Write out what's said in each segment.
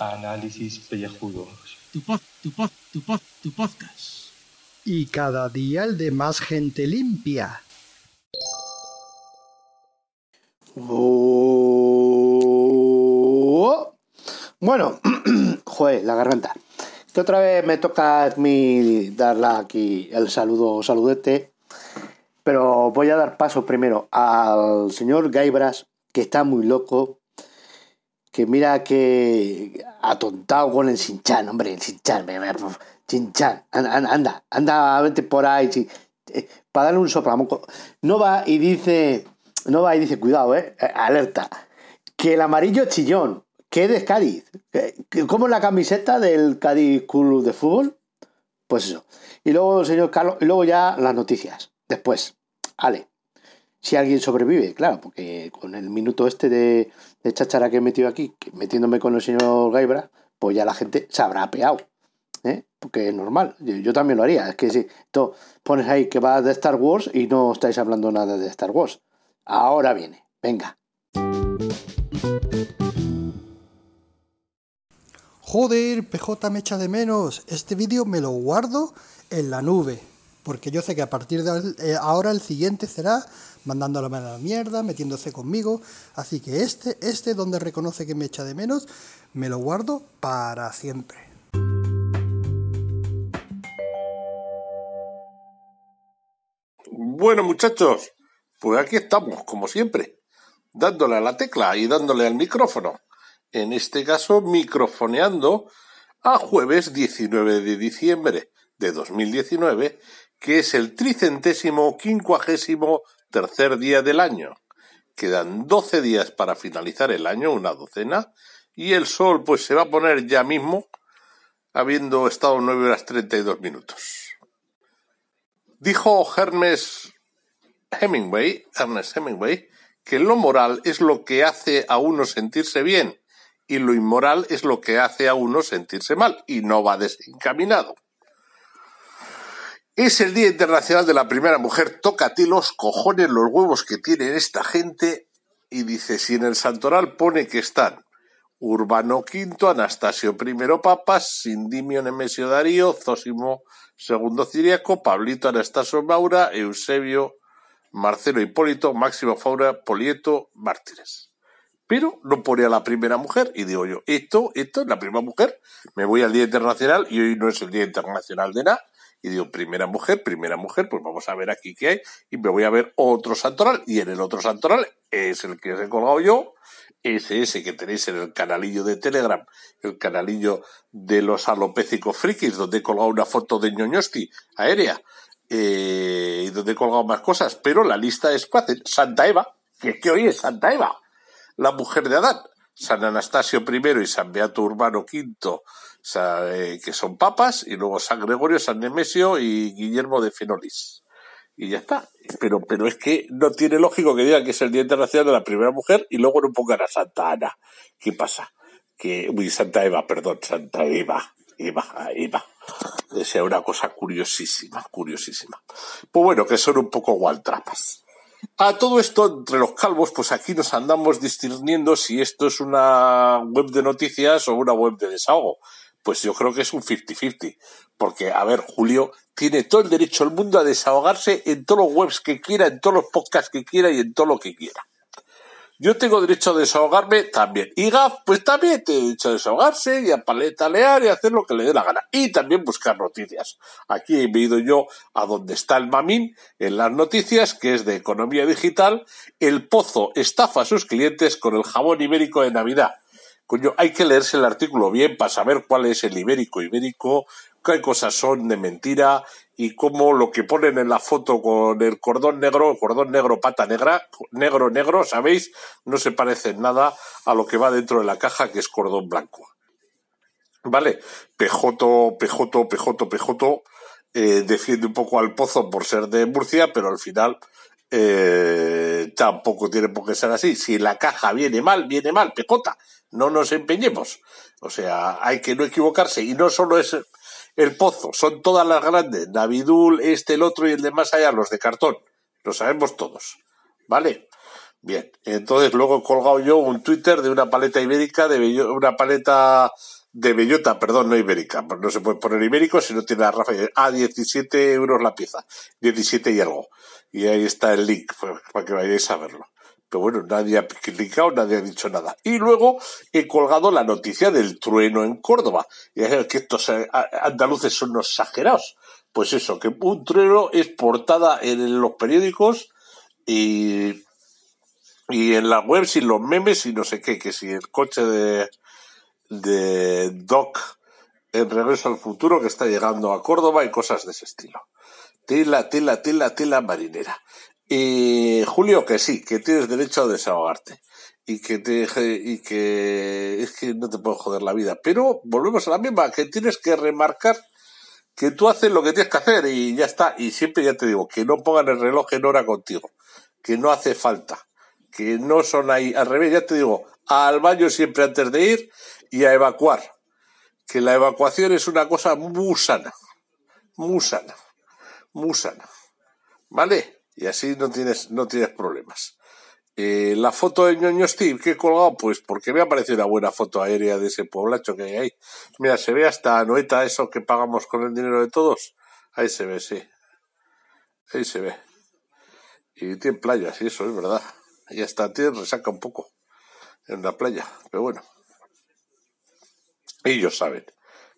Análisis pellejudos. Tu pod, tu pod, tu pod, tu podcast. Y cada día el de más gente limpia. Oh. Bueno, joder, la garganta. Esta otra vez me toca a mí darla aquí el saludo, saludete. Pero voy a dar paso primero al señor Gaibras, que está muy loco. Que mira que atontado con el Sinchan, hombre, el Sinchan, Sinchan, anda, anda, anda, vete por ahí, eh, para darle un soplamoco. No va y dice, no va y dice, cuidado, eh, alerta, que el amarillo chillón, que es de Cádiz. ¿Cómo es la camiseta del Cádiz Club de Fútbol? Pues eso. Y luego señor Carlos, y luego ya las noticias. Después, Ale. Si alguien sobrevive, claro, porque con el minuto este de, de cháchara que he metido aquí, metiéndome con el señor Gaibra, pues ya la gente se habrá apeado. ¿eh? Porque es normal, yo, yo también lo haría. Es que si tú pones ahí que va de Star Wars y no estáis hablando nada de Star Wars. Ahora viene, venga. Joder, PJ me echa de menos. Este vídeo me lo guardo en la nube. Porque yo sé que a partir de eh, ahora el siguiente será mandándome a la mierda, metiéndose conmigo. Así que este, este donde reconoce que me echa de menos, me lo guardo para siempre. Bueno, muchachos, pues aquí estamos, como siempre, dándole a la tecla y dándole al micrófono. En este caso, microfoneando a jueves 19 de diciembre de 2019, que es el tricentésimo quincuagésimo tercer día del año. Quedan 12 días para finalizar el año, una docena, y el sol pues se va a poner ya mismo, habiendo estado 9 horas 32 minutos. Dijo Hermes Hemingway, Ernest Hemingway, que lo moral es lo que hace a uno sentirse bien y lo inmoral es lo que hace a uno sentirse mal y no va desencaminado. Es el Día Internacional de la Primera Mujer. Ti los cojones, los huevos que tienen esta gente. Y dice, si en el santoral pone que están Urbano V, Anastasio I Papas, Sindimio Nemesio Darío, Zósimo II Ciriaco, Pablito Anastasio Maura, Eusebio Marcelo Hipólito, Máximo Faura, Polieto, Mártires. Pero no pone a la primera mujer y digo yo, esto, esto es la primera mujer, me voy al Día Internacional y hoy no es el Día Internacional de nada, y digo, primera mujer, primera mujer, pues vamos a ver aquí qué hay, y me voy a ver otro santoral, y en el otro santoral es el que os he colgado yo, ese ese que tenéis en el canalillo de Telegram, el canalillo de los alopécicos frikis, donde he colgado una foto de ñoñosti aérea, eh, y donde he colgado más cosas, pero la lista es fácil. Santa Eva, que es que hoy es Santa Eva, la mujer de Adán. San Anastasio I y San Beato Urbano V, eh, que son papas, y luego San Gregorio, San Nemesio y Guillermo de Fenolis. Y ya está. Pero, pero es que no tiene lógico que digan que es el Día Internacional de la Primera Mujer y luego no pongan a Santa Ana. ¿Qué pasa? Que, uy, Santa Eva, perdón, Santa Eva. Eva, Eva. Es una cosa curiosísima, curiosísima. Pues bueno, que son un poco gualtrapas. A todo esto, entre los calvos, pues aquí nos andamos discerniendo si esto es una web de noticias o una web de desahogo. Pues yo creo que es un 50-50. Porque, a ver, Julio tiene todo el derecho del mundo a desahogarse en todos los webs que quiera, en todos los podcasts que quiera y en todo lo que quiera. Yo tengo derecho a desahogarme también. Y Gaf, pues también tiene derecho a desahogarse y a paletalear y a hacer lo que le dé la gana. Y también buscar noticias. Aquí he ido yo a donde está el mamín en las noticias, que es de economía digital. El pozo estafa a sus clientes con el jabón ibérico de Navidad. Coño, hay que leerse el artículo bien para saber cuál es el ibérico ibérico, qué cosas son de mentira y cómo lo que ponen en la foto con el cordón negro, cordón negro, pata negra, negro, negro, ¿sabéis? No se parece en nada a lo que va dentro de la caja que es cordón blanco. ¿Vale? Pejoto, Pejoto, Pejoto, Pejoto eh, defiende un poco al pozo por ser de Murcia, pero al final eh, tampoco tiene por qué ser así. Si la caja viene mal, viene mal, pejota. No nos empeñemos. O sea, hay que no equivocarse. Y no solo es el pozo, son todas las grandes, Navidul, este, el otro y el de más allá, los de cartón. lo sabemos todos, ¿vale? Bien, entonces luego he colgado yo un Twitter de una paleta ibérica, de una paleta de bellota, perdón, no ibérica, no se puede poner ibérico si no tiene la rafa. Ah, 17 euros la pieza, 17 y algo. Y ahí está el link pues, para que vayáis a verlo. Pero bueno, nadie ha clicado, nadie ha dicho nada. Y luego he colgado la noticia del trueno en Córdoba. Y es que estos eh, andaluces son exagerados. Pues eso, que un trueno es portada en los periódicos y, y en la web y los memes y no sé qué, que si el coche de, de Doc en Regreso al Futuro que está llegando a Córdoba y cosas de ese estilo. Tila, tila, tila, tila marinera. Y Julio, que sí, que tienes derecho a desahogarte. Y que te y que es que no te puedo joder la vida. Pero volvemos a la misma, que tienes que remarcar que tú haces lo que tienes que hacer y ya está. Y siempre ya te digo, que no pongan el reloj en hora contigo. Que no hace falta. Que no son ahí. Al revés, ya te digo, al baño siempre antes de ir y a evacuar. Que la evacuación es una cosa muy sana. Muy sana. Sana. ¿Vale? Y así no tienes, no tienes problemas. Eh, la foto de ñoño Steve que he colgado, pues porque me ha parecido una buena foto aérea de ese poblacho que hay ahí. Mira, se ve hasta Noeta, eso que pagamos con el dinero de todos. Ahí se ve, sí. Ahí se ve. Y tiene playas, y eso es verdad. Y hasta tiene resaca un poco en la playa, pero bueno. Ellos saben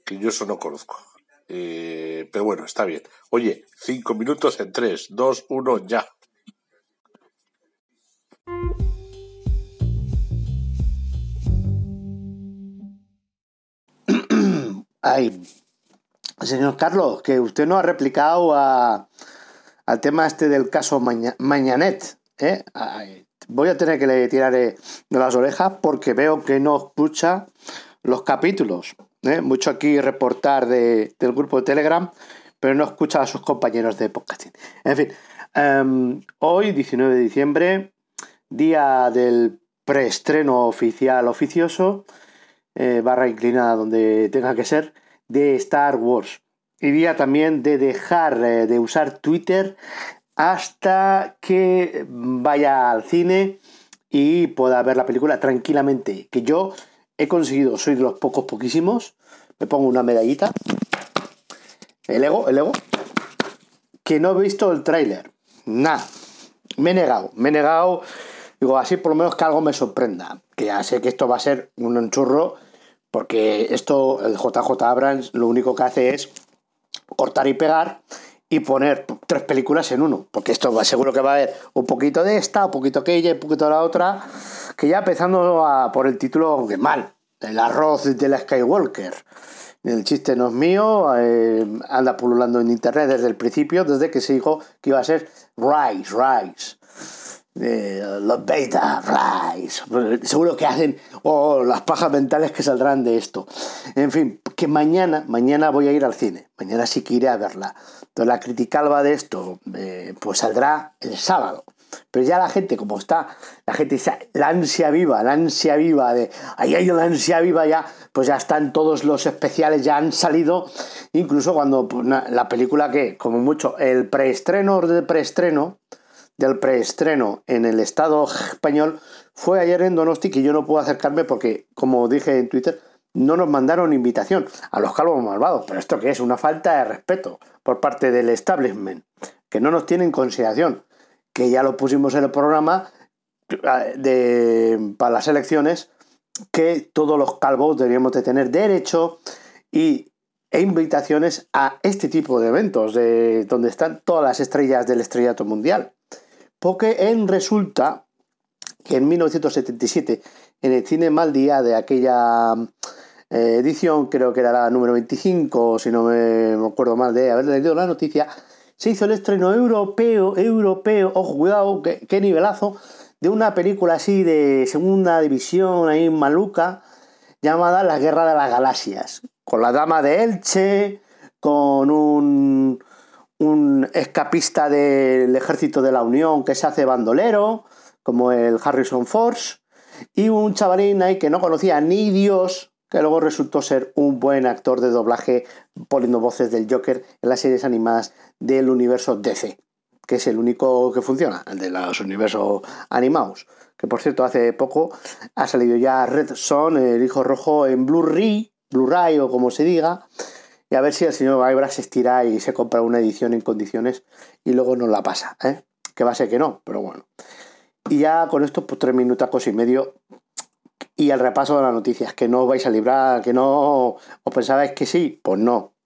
que yo eso no conozco. Eh, pero bueno, está bien. Oye, cinco minutos en tres, dos, uno, ya. Ay, señor Carlos, que usted no ha replicado a, al tema este del caso Mañanet. ¿eh? voy a tener que le tirar de las orejas porque veo que no escucha los capítulos. ¿Eh? mucho aquí reportar del grupo de Telegram, pero no escucha a sus compañeros de podcasting. En fin, em, hoy, 19 de diciembre, día del preestreno oficial oficioso, eh, barra inclinada donde tenga que ser, de Star Wars. Y día también de dejar eh, de usar Twitter hasta que vaya al cine y pueda ver la película tranquilamente. Que yo he conseguido, soy de los pocos poquísimos, me pongo una medallita, el ego, el ego, que no he visto el tráiler, nada, me he negado, me he negado, digo, así por lo menos que algo me sorprenda, que ya sé que esto va a ser un enchurro, porque esto, el JJ Abrams, lo único que hace es cortar y pegar y poner tres películas en uno, porque esto seguro que va a haber un poquito de esta, un poquito aquella, un poquito de la otra, que ya empezando a, por el título, que mal, el arroz de la Skywalker. El chiste no es mío, eh, anda pululando en internet desde el principio, desde que se dijo que iba a ser Rise, Rise. Eh, los beta, Rise. Seguro que hacen oh, las pajas mentales que saldrán de esto. En fin, que mañana, mañana voy a ir al cine. Mañana sí que iré a verla. Entonces la criticalva de esto, eh, pues saldrá el sábado. Pero ya la gente, como está, la gente dice, la ansia viva, la ansia viva de, ahí hay la ansia viva ya, pues ya están todos los especiales, ya han salido, incluso cuando pues, la película que, como mucho, el preestreno del preestreno, del preestreno en el Estado español, fue ayer en Donosti que yo no puedo acercarme porque, como dije en Twitter, no nos mandaron invitación a los calvos malvados. Pero esto que es una falta de respeto por parte del establishment, que no nos tiene en consideración que ya lo pusimos en el programa de, para las elecciones, que todos los calvos deberíamos de tener derecho y, e invitaciones a este tipo de eventos, de, donde están todas las estrellas del estrellato mundial. Porque en resulta que en 1977, en el cine Mal Día de aquella eh, edición, creo que era la número 25, si no me acuerdo mal de haber leído la noticia, se hizo el estreno europeo, europeo, ojo, cuidado, qué, nivelazo, de una película así de segunda división, ahí maluca, llamada La Guerra de las Galaxias, con la dama de Elche, con un, escapista del ejército de la Unión que se hace bandolero, como el Harrison Force, y un chavalín ahí que no conocía ni Dios, que luego resultó ser un buen actor de doblaje poniendo voces del Joker en las series animadas del universo DC. que es el único que funciona, el de los universos animados. Que por cierto, hace poco ha salido ya Red Son, el hijo rojo, en Blu-ray, Blu-ray o como se diga. Y a ver si el señor Guybrush se estira y se compra una edición en condiciones y luego nos la pasa, ¿eh? Que va a ser que no, pero bueno. Y ya con esto, pues tres minutacos y medio. Y el repaso de las noticias, que no vais a librar, que no os pensabais que sí, pues no.